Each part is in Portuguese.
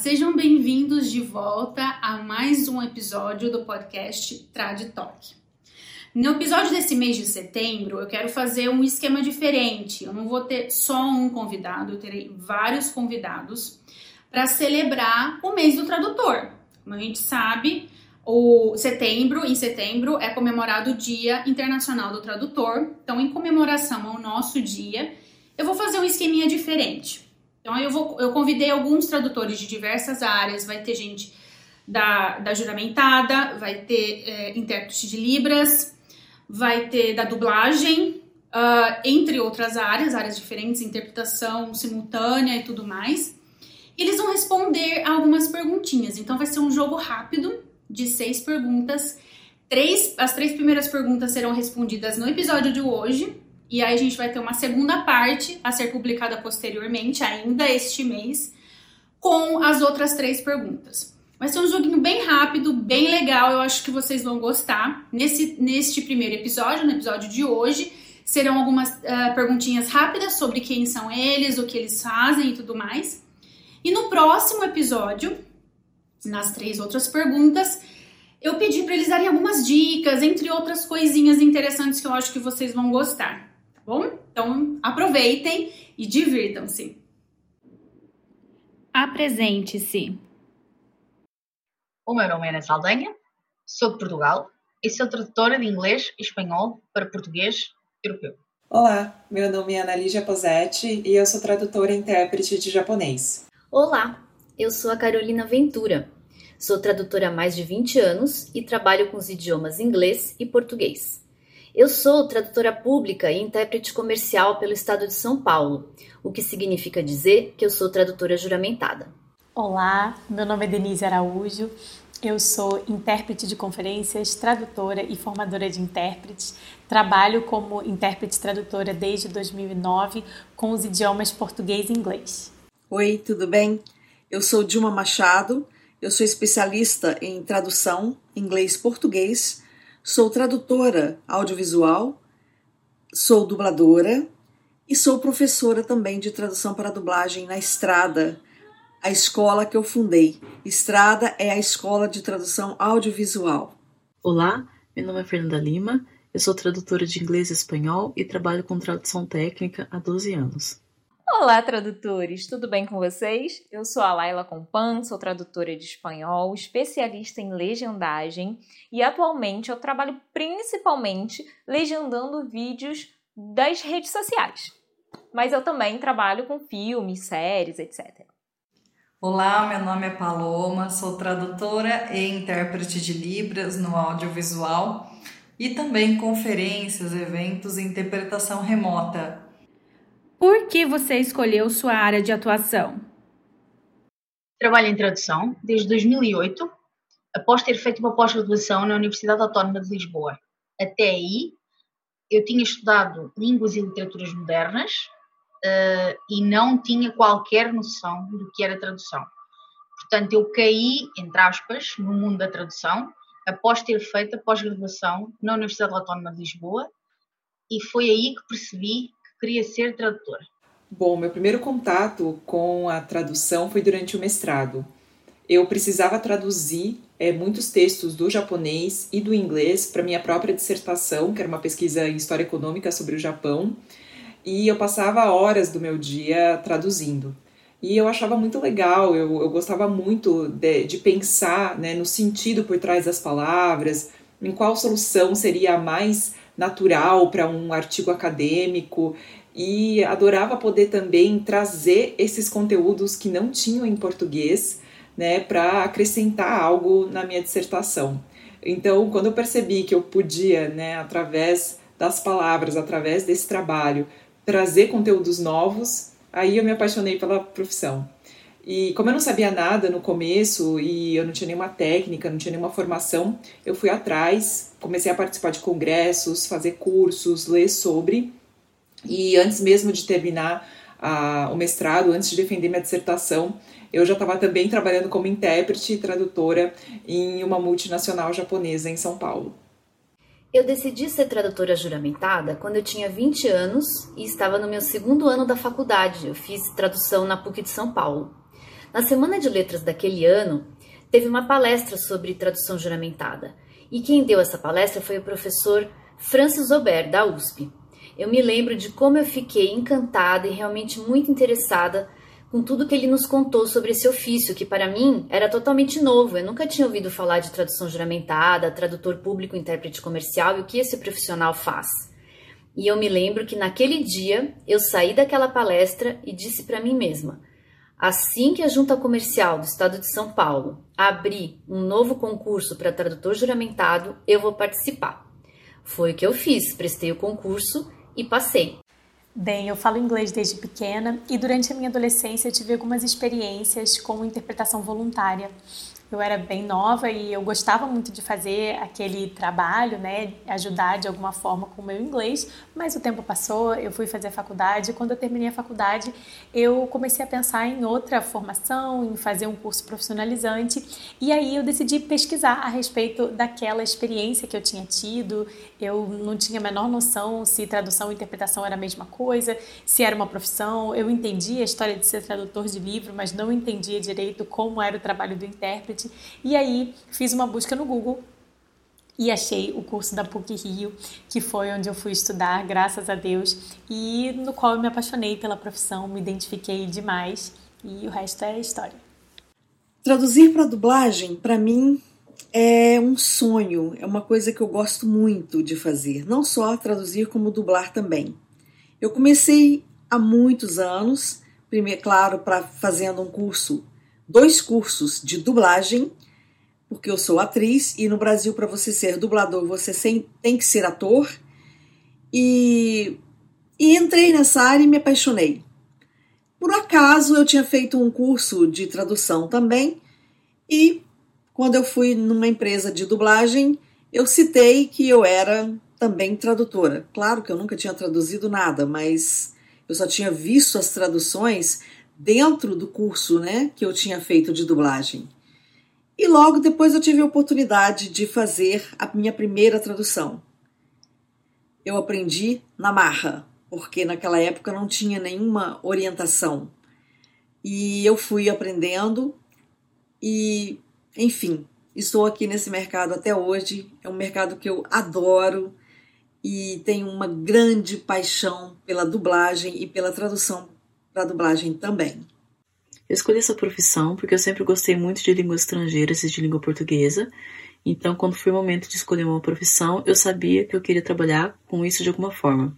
sejam bem-vindos de volta a mais um episódio do podcast Traditalk. No episódio desse mês de setembro, eu quero fazer um esquema diferente. Eu não vou ter só um convidado, eu terei vários convidados para celebrar o mês do tradutor. Como a gente sabe, o setembro, em setembro, é comemorado o Dia Internacional do Tradutor. Então, em comemoração ao nosso dia, eu vou fazer um esqueminha diferente. Então eu, vou, eu convidei alguns tradutores de diversas áreas, vai ter gente da, da juramentada, vai ter é, intérprete de Libras, vai ter da dublagem, uh, entre outras áreas, áreas diferentes, interpretação simultânea e tudo mais. E eles vão responder algumas perguntinhas. Então vai ser um jogo rápido de seis perguntas. Três, as três primeiras perguntas serão respondidas no episódio de hoje, e aí a gente vai ter uma segunda parte a ser publicada posteriormente, ainda este mês, com as outras três perguntas. Vai ser um joguinho bem rápido, bem legal, eu acho que vocês vão gostar. Nesse, neste primeiro episódio, no episódio de hoje, serão algumas uh, perguntinhas rápidas sobre quem são eles, o que eles fazem e tudo mais. E no próximo episódio, nas três outras perguntas, eu pedi para eles darem algumas dicas, entre outras coisinhas interessantes que eu acho que vocês vão gostar bom? Então aproveitem e divirtam-se. Apresente-se. O meu nome é Ana Saldanha, sou de Portugal e sou tradutora de inglês e espanhol para português europeu. Olá, meu nome é Analígia Posetti e eu sou tradutora e intérprete de japonês. Olá, eu sou a Carolina Ventura. Sou tradutora há mais de 20 anos e trabalho com os idiomas inglês e português. Eu sou tradutora pública e intérprete comercial pelo estado de São Paulo, o que significa dizer que eu sou tradutora juramentada. Olá, meu nome é Denise Araújo. Eu sou intérprete de conferências, tradutora e formadora de intérpretes. Trabalho como intérprete tradutora desde 2009 com os idiomas português e inglês. Oi, tudo bem? Eu sou Dilma Machado. Eu sou especialista em tradução inglês-português Sou tradutora audiovisual, sou dubladora e sou professora também de tradução para dublagem na Estrada, a escola que eu fundei. Estrada é a escola de tradução audiovisual. Olá, meu nome é Fernanda Lima, eu sou tradutora de inglês e espanhol e trabalho com tradução técnica há 12 anos. Olá, tradutores! Tudo bem com vocês? Eu sou a Laila Compan, sou tradutora de espanhol, especialista em legendagem e atualmente eu trabalho principalmente legendando vídeos das redes sociais. Mas eu também trabalho com filmes, séries, etc. Olá, meu nome é Paloma, sou tradutora e intérprete de Libras no audiovisual e também conferências, eventos e interpretação remota por que você escolheu sua área de atuação? Trabalho em tradução desde 2008, após ter feito uma pós-graduação na Universidade Autónoma de Lisboa. Até aí, eu tinha estudado línguas e literaturas modernas uh, e não tinha qualquer noção do que era tradução. Portanto, eu caí, entre aspas, no mundo da tradução após ter feito a pós-graduação na Universidade Autónoma de Lisboa e foi aí que percebi queria ser tradutora? Bom, meu primeiro contato com a tradução foi durante o mestrado. Eu precisava traduzir é, muitos textos do japonês e do inglês para minha própria dissertação, que era uma pesquisa em história econômica sobre o Japão, e eu passava horas do meu dia traduzindo. E eu achava muito legal, eu, eu gostava muito de, de pensar né, no sentido por trás das palavras, em qual solução seria a mais natural para um artigo acadêmico e adorava poder também trazer esses conteúdos que não tinham em português, né, para acrescentar algo na minha dissertação. Então, quando eu percebi que eu podia, né, através das palavras, através desse trabalho, trazer conteúdos novos, aí eu me apaixonei pela profissão. E como eu não sabia nada no começo e eu não tinha nenhuma técnica, não tinha nenhuma formação, eu fui atrás, comecei a participar de congressos, fazer cursos, ler sobre. E antes mesmo de terminar a, o mestrado, antes de defender minha dissertação, eu já estava também trabalhando como intérprete e tradutora em uma multinacional japonesa em São Paulo. Eu decidi ser tradutora juramentada quando eu tinha 20 anos e estava no meu segundo ano da faculdade. Eu fiz tradução na PUC de São Paulo. Na semana de letras daquele ano, teve uma palestra sobre tradução juramentada. E quem deu essa palestra foi o professor Francis Ober, da USP. Eu me lembro de como eu fiquei encantada e realmente muito interessada com tudo que ele nos contou sobre esse ofício, que para mim era totalmente novo. Eu nunca tinha ouvido falar de tradução juramentada, tradutor público, intérprete comercial e o que esse profissional faz. E eu me lembro que naquele dia eu saí daquela palestra e disse para mim mesma: assim que a Junta Comercial do Estado de São Paulo abrir um novo concurso para tradutor juramentado, eu vou participar. Foi o que eu fiz, prestei o concurso e passei. Bem, eu falo inglês desde pequena e durante a minha adolescência tive algumas experiências com interpretação voluntária. Eu era bem nova e eu gostava muito de fazer aquele trabalho, né, ajudar de alguma forma com o meu inglês, mas o tempo passou, eu fui fazer a faculdade, quando eu terminei a faculdade, eu comecei a pensar em outra formação, em fazer um curso profissionalizante, e aí eu decidi pesquisar a respeito daquela experiência que eu tinha tido. Eu não tinha a menor noção se tradução e interpretação era a mesma coisa, se era uma profissão. Eu entendia a história de ser tradutor de livro, mas não entendia direito como era o trabalho do intérprete e aí fiz uma busca no Google e achei o curso da PUC Rio, que foi onde eu fui estudar, graças a Deus, e no qual eu me apaixonei pela profissão, me identifiquei demais e o resto é história. Traduzir para dublagem, para mim, é um sonho, é uma coisa que eu gosto muito de fazer, não só traduzir, como dublar também. Eu comecei há muitos anos, primeiro, claro, para fazendo um curso dois cursos de dublagem, porque eu sou atriz e no Brasil, para você ser dublador, você tem que ser ator. E, e entrei nessa área e me apaixonei. Por acaso, eu tinha feito um curso de tradução também, e quando eu fui numa empresa de dublagem, eu citei que eu era também tradutora. Claro que eu nunca tinha traduzido nada, mas eu só tinha visto as traduções dentro do curso né, que eu tinha feito de dublagem. E logo depois eu tive a oportunidade de fazer a minha primeira tradução. Eu aprendi na marra, porque naquela época não tinha nenhuma orientação. E eu fui aprendendo e, enfim, estou aqui nesse mercado até hoje. É um mercado que eu adoro e tenho uma grande paixão pela dublagem e pela tradução para dublagem também. Eu escolhi essa profissão porque eu sempre gostei muito de línguas estrangeiras e de língua portuguesa. Então, quando foi o momento de escolher uma profissão, eu sabia que eu queria trabalhar com isso de alguma forma.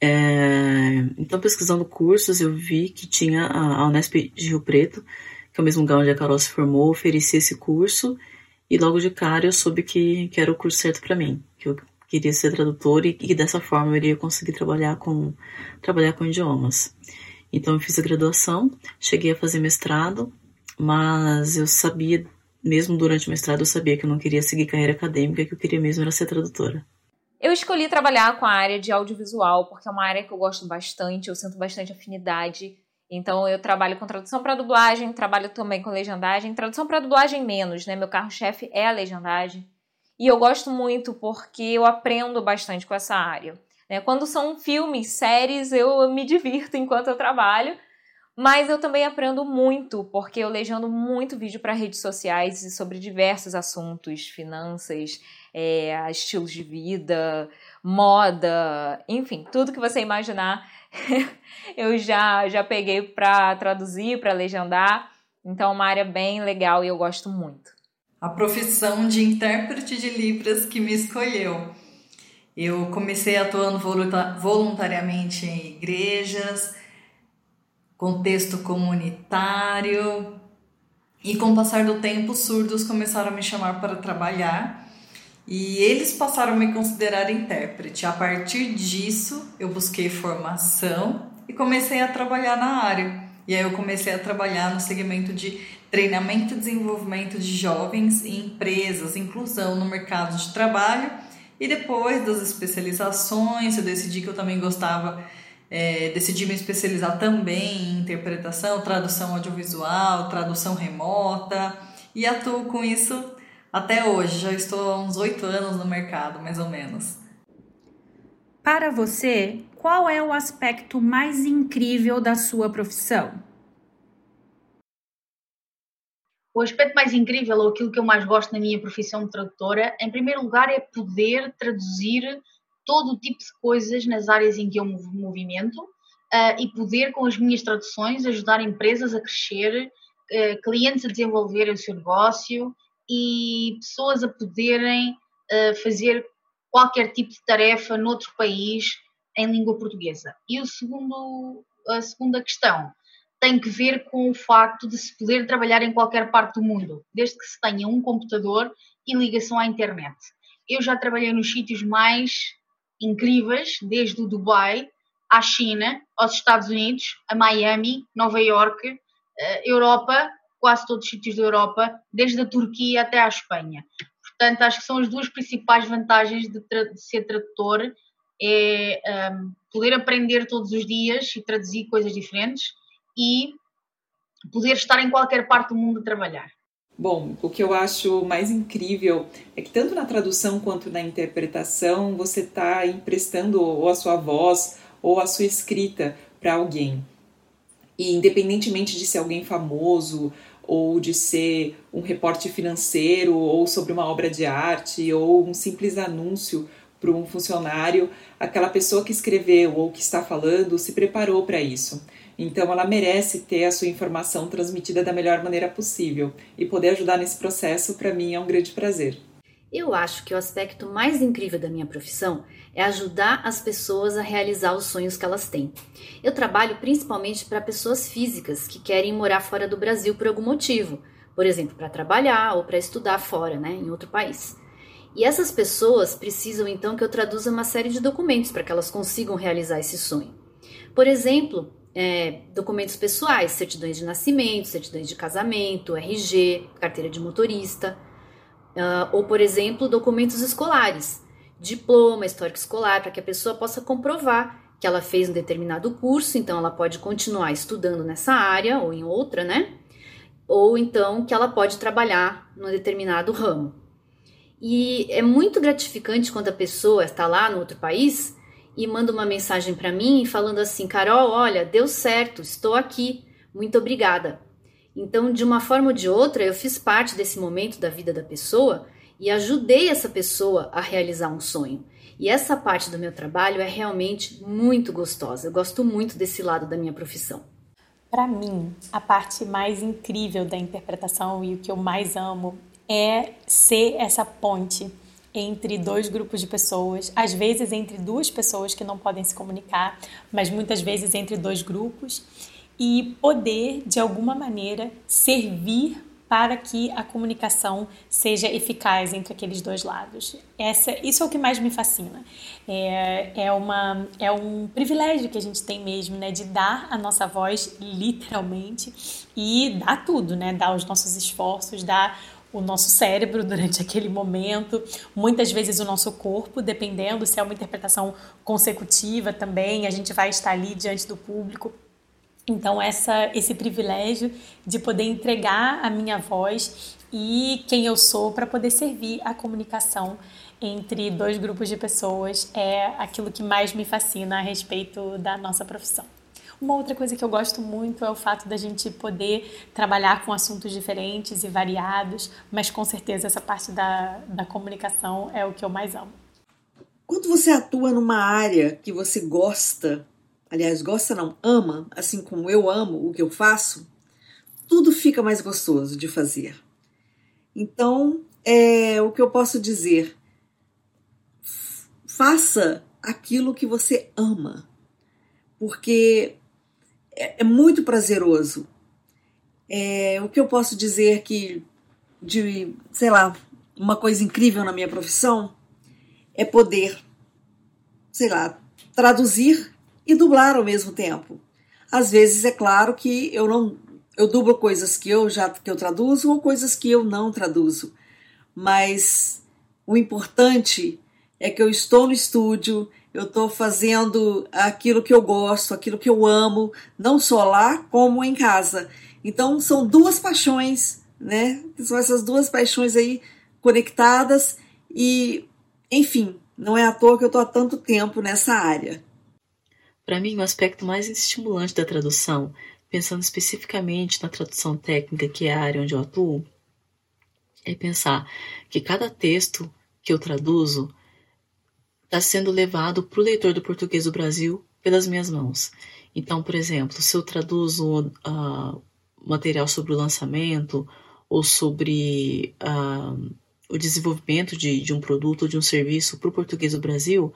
É... Então, pesquisando cursos, eu vi que tinha a Unesp de Rio Preto, que é o mesmo lugar onde a Carol se formou, oferecia esse curso. E logo de cara eu soube que, que era o curso certo para mim, que eu queria ser tradutor e dessa forma eu iria conseguir trabalhar com trabalhar com idiomas. Então eu fiz a graduação, cheguei a fazer mestrado, mas eu sabia, mesmo durante o mestrado, eu sabia que eu não queria seguir carreira acadêmica, que eu queria mesmo era ser tradutora. Eu escolhi trabalhar com a área de audiovisual porque é uma área que eu gosto bastante, eu sinto bastante afinidade. Então eu trabalho com tradução para dublagem, trabalho também com legendagem, tradução para dublagem menos, né? Meu carro-chefe é a legendagem. E eu gosto muito porque eu aprendo bastante com essa área. Né? Quando são filmes, séries, eu me divirto enquanto eu trabalho, mas eu também aprendo muito porque eu legendo muito vídeo para redes sociais sobre diversos assuntos, finanças, é, estilos de vida, moda, enfim, tudo que você imaginar, eu já já peguei para traduzir, para legendar. Então, é uma área bem legal e eu gosto muito a profissão de intérprete de Libras que me escolheu. Eu comecei atuando voluntariamente em igrejas, contexto comunitário, e com o passar do tempo, os surdos começaram a me chamar para trabalhar e eles passaram a me considerar intérprete. A partir disso, eu busquei formação e comecei a trabalhar na área. E aí eu comecei a trabalhar no segmento de treinamento e desenvolvimento de jovens em empresas, inclusão no mercado de trabalho. E depois das especializações, eu decidi que eu também gostava, é, decidi me especializar também em interpretação, tradução audiovisual, tradução remota e atuo com isso até hoje. Já estou há uns oito anos no mercado, mais ou menos. Para você, qual é o aspecto mais incrível da sua profissão? o aspecto mais incrível, ou aquilo que eu mais gosto na minha profissão de tradutora, em primeiro lugar, é poder traduzir todo o tipo de coisas nas áreas em que eu me movimento uh, e poder, com as minhas traduções, ajudar empresas a crescer, uh, clientes a desenvolverem o seu negócio e pessoas a poderem uh, fazer qualquer tipo de tarefa noutro país em língua portuguesa. E o segundo, a segunda questão tem que ver com o facto de se poder trabalhar em qualquer parte do mundo, desde que se tenha um computador e ligação à internet. Eu já trabalhei nos sítios mais incríveis, desde o Dubai à China, aos Estados Unidos, a Miami, Nova York, eh, Europa, quase todos os sítios da Europa, desde a Turquia até à Espanha. Portanto, acho que são as duas principais vantagens de, de ser tradutor, é um, poder aprender todos os dias e traduzir coisas diferentes e poder estar em qualquer parte do mundo a trabalhar. Bom, o que eu acho mais incrível é que tanto na tradução quanto na interpretação você está emprestando ou a sua voz ou a sua escrita para alguém. E independentemente de ser alguém famoso ou de ser um reporte financeiro ou sobre uma obra de arte ou um simples anúncio para um funcionário, aquela pessoa que escreveu ou que está falando se preparou para isso. Então ela merece ter a sua informação transmitida da melhor maneira possível e poder ajudar nesse processo para mim é um grande prazer. Eu acho que o aspecto mais incrível da minha profissão é ajudar as pessoas a realizar os sonhos que elas têm. Eu trabalho principalmente para pessoas físicas que querem morar fora do Brasil por algum motivo, por exemplo, para trabalhar ou para estudar fora, né, em outro país. E essas pessoas precisam então que eu traduza uma série de documentos para que elas consigam realizar esse sonho. Por exemplo, é, documentos pessoais, certidões de nascimento, certidões de casamento, RG, carteira de motorista, uh, ou, por exemplo, documentos escolares, diploma, histórico escolar, para que a pessoa possa comprovar que ela fez um determinado curso, então ela pode continuar estudando nessa área ou em outra, né? Ou então que ela pode trabalhar num determinado ramo. E é muito gratificante quando a pessoa está lá no outro país e manda uma mensagem para mim falando assim: Carol, olha, deu certo, estou aqui, muito obrigada. Então, de uma forma ou de outra, eu fiz parte desse momento da vida da pessoa e ajudei essa pessoa a realizar um sonho. E essa parte do meu trabalho é realmente muito gostosa. Eu gosto muito desse lado da minha profissão. Para mim, a parte mais incrível da interpretação e o que eu mais amo é ser essa ponte entre dois grupos de pessoas, às vezes entre duas pessoas que não podem se comunicar, mas muitas vezes entre dois grupos, e poder, de alguma maneira, servir para que a comunicação seja eficaz entre aqueles dois lados. Essa, isso é o que mais me fascina. É, é, uma, é um privilégio que a gente tem mesmo, né, de dar a nossa voz literalmente e dar tudo, né, dar os nossos esforços, dar o nosso cérebro durante aquele momento, muitas vezes o nosso corpo, dependendo se é uma interpretação consecutiva também, a gente vai estar ali diante do público. Então essa esse privilégio de poder entregar a minha voz e quem eu sou para poder servir a comunicação entre dois grupos de pessoas é aquilo que mais me fascina a respeito da nossa profissão. Uma outra coisa que eu gosto muito é o fato da gente poder trabalhar com assuntos diferentes e variados, mas com certeza essa parte da, da comunicação é o que eu mais amo. Quando você atua numa área que você gosta, aliás, gosta não, ama, assim como eu amo o que eu faço, tudo fica mais gostoso de fazer. Então, é o que eu posso dizer. Faça aquilo que você ama, porque é, é muito prazeroso. É, o que eu posso dizer que de, sei lá, uma coisa incrível na minha profissão é poder, sei lá, traduzir e dublar ao mesmo tempo. Às vezes é claro que eu não eu dublo coisas que eu já que eu traduzo ou coisas que eu não traduzo. Mas o importante é que eu estou no estúdio, eu estou fazendo aquilo que eu gosto, aquilo que eu amo, não só lá como em casa. Então são duas paixões, né? São essas duas paixões aí conectadas e, enfim, não é à toa que eu estou há tanto tempo nessa área. Para mim, o aspecto mais estimulante da tradução pensando especificamente na tradução técnica, que é a área onde eu atuo, é pensar que cada texto que eu traduzo está sendo levado para o leitor do português do Brasil pelas minhas mãos. Então, por exemplo, se eu traduzo uh, material sobre o lançamento ou sobre uh, o desenvolvimento de, de um produto ou de um serviço para o português do Brasil,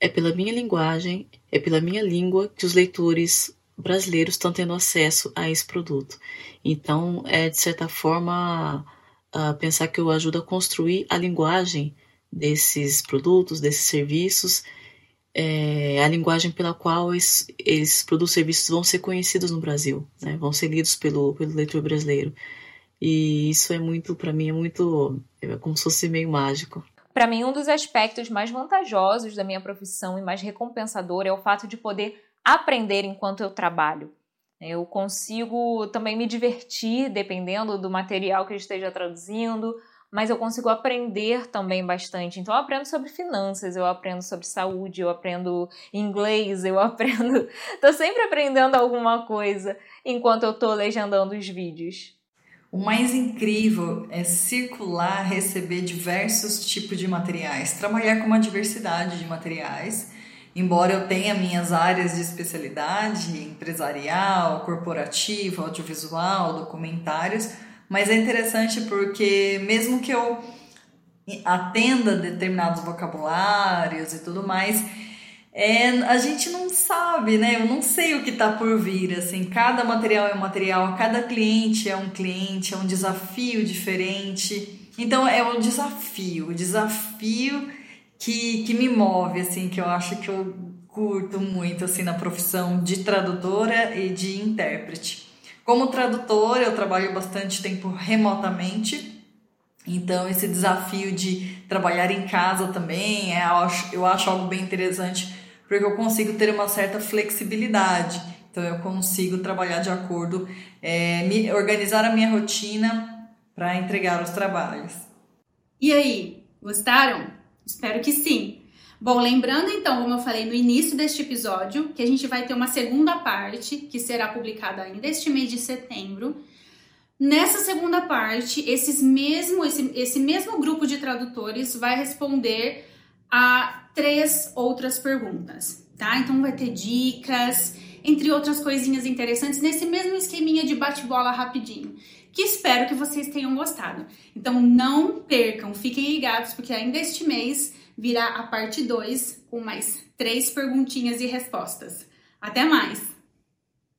é pela minha linguagem, é pela minha língua que os leitores brasileiros estão tendo acesso a esse produto. Então, é de certa forma uh, pensar que eu ajudo a construir a linguagem desses produtos, desses serviços, é, a linguagem pela qual esses, esses produtos e serviços vão ser conhecidos no Brasil, né? vão ser lidos pelo, pelo leitor brasileiro. E isso é muito, para mim, é muito, é como se fosse meio mágico. Para mim, um dos aspectos mais vantajosos da minha profissão e mais recompensador é o fato de poder aprender enquanto eu trabalho. Eu consigo também me divertir dependendo do material que eu esteja traduzindo, mas eu consigo aprender também bastante. Então, eu aprendo sobre finanças, eu aprendo sobre saúde, eu aprendo inglês, eu aprendo. tô sempre aprendendo alguma coisa enquanto eu tô legendando os vídeos. O mais incrível é circular, receber diversos tipos de materiais, trabalhar com uma diversidade de materiais. Embora eu tenha minhas áreas de especialidade, empresarial, corporativa, audiovisual, documentários, mas é interessante porque mesmo que eu atenda determinados vocabulários e tudo mais, é, a gente não sabe, né? Eu não sei o que está por vir. Assim, cada material é um material, cada cliente é um cliente, é um desafio diferente. Então é um desafio, o desafio que, que me move, assim, que eu acho que eu curto muito assim na profissão de tradutora e de intérprete. Como tradutora, eu trabalho bastante tempo remotamente, então esse desafio de trabalhar em casa também é, eu, acho, algo bem interessante, porque eu consigo ter uma certa flexibilidade. Então eu consigo trabalhar de acordo, é, me, organizar a minha rotina para entregar os trabalhos. E aí, gostaram? Espero que sim. Bom, lembrando então, como eu falei no início deste episódio, que a gente vai ter uma segunda parte que será publicada ainda este mês de setembro. Nessa segunda parte, esses mesmo, esse, esse mesmo grupo de tradutores vai responder a três outras perguntas, tá? Então vai ter dicas, entre outras coisinhas interessantes, nesse mesmo esqueminha de bate-bola rapidinho, que espero que vocês tenham gostado. Então não percam, fiquem ligados, porque ainda este mês virá a parte 2 com mais três perguntinhas e respostas. Até mais!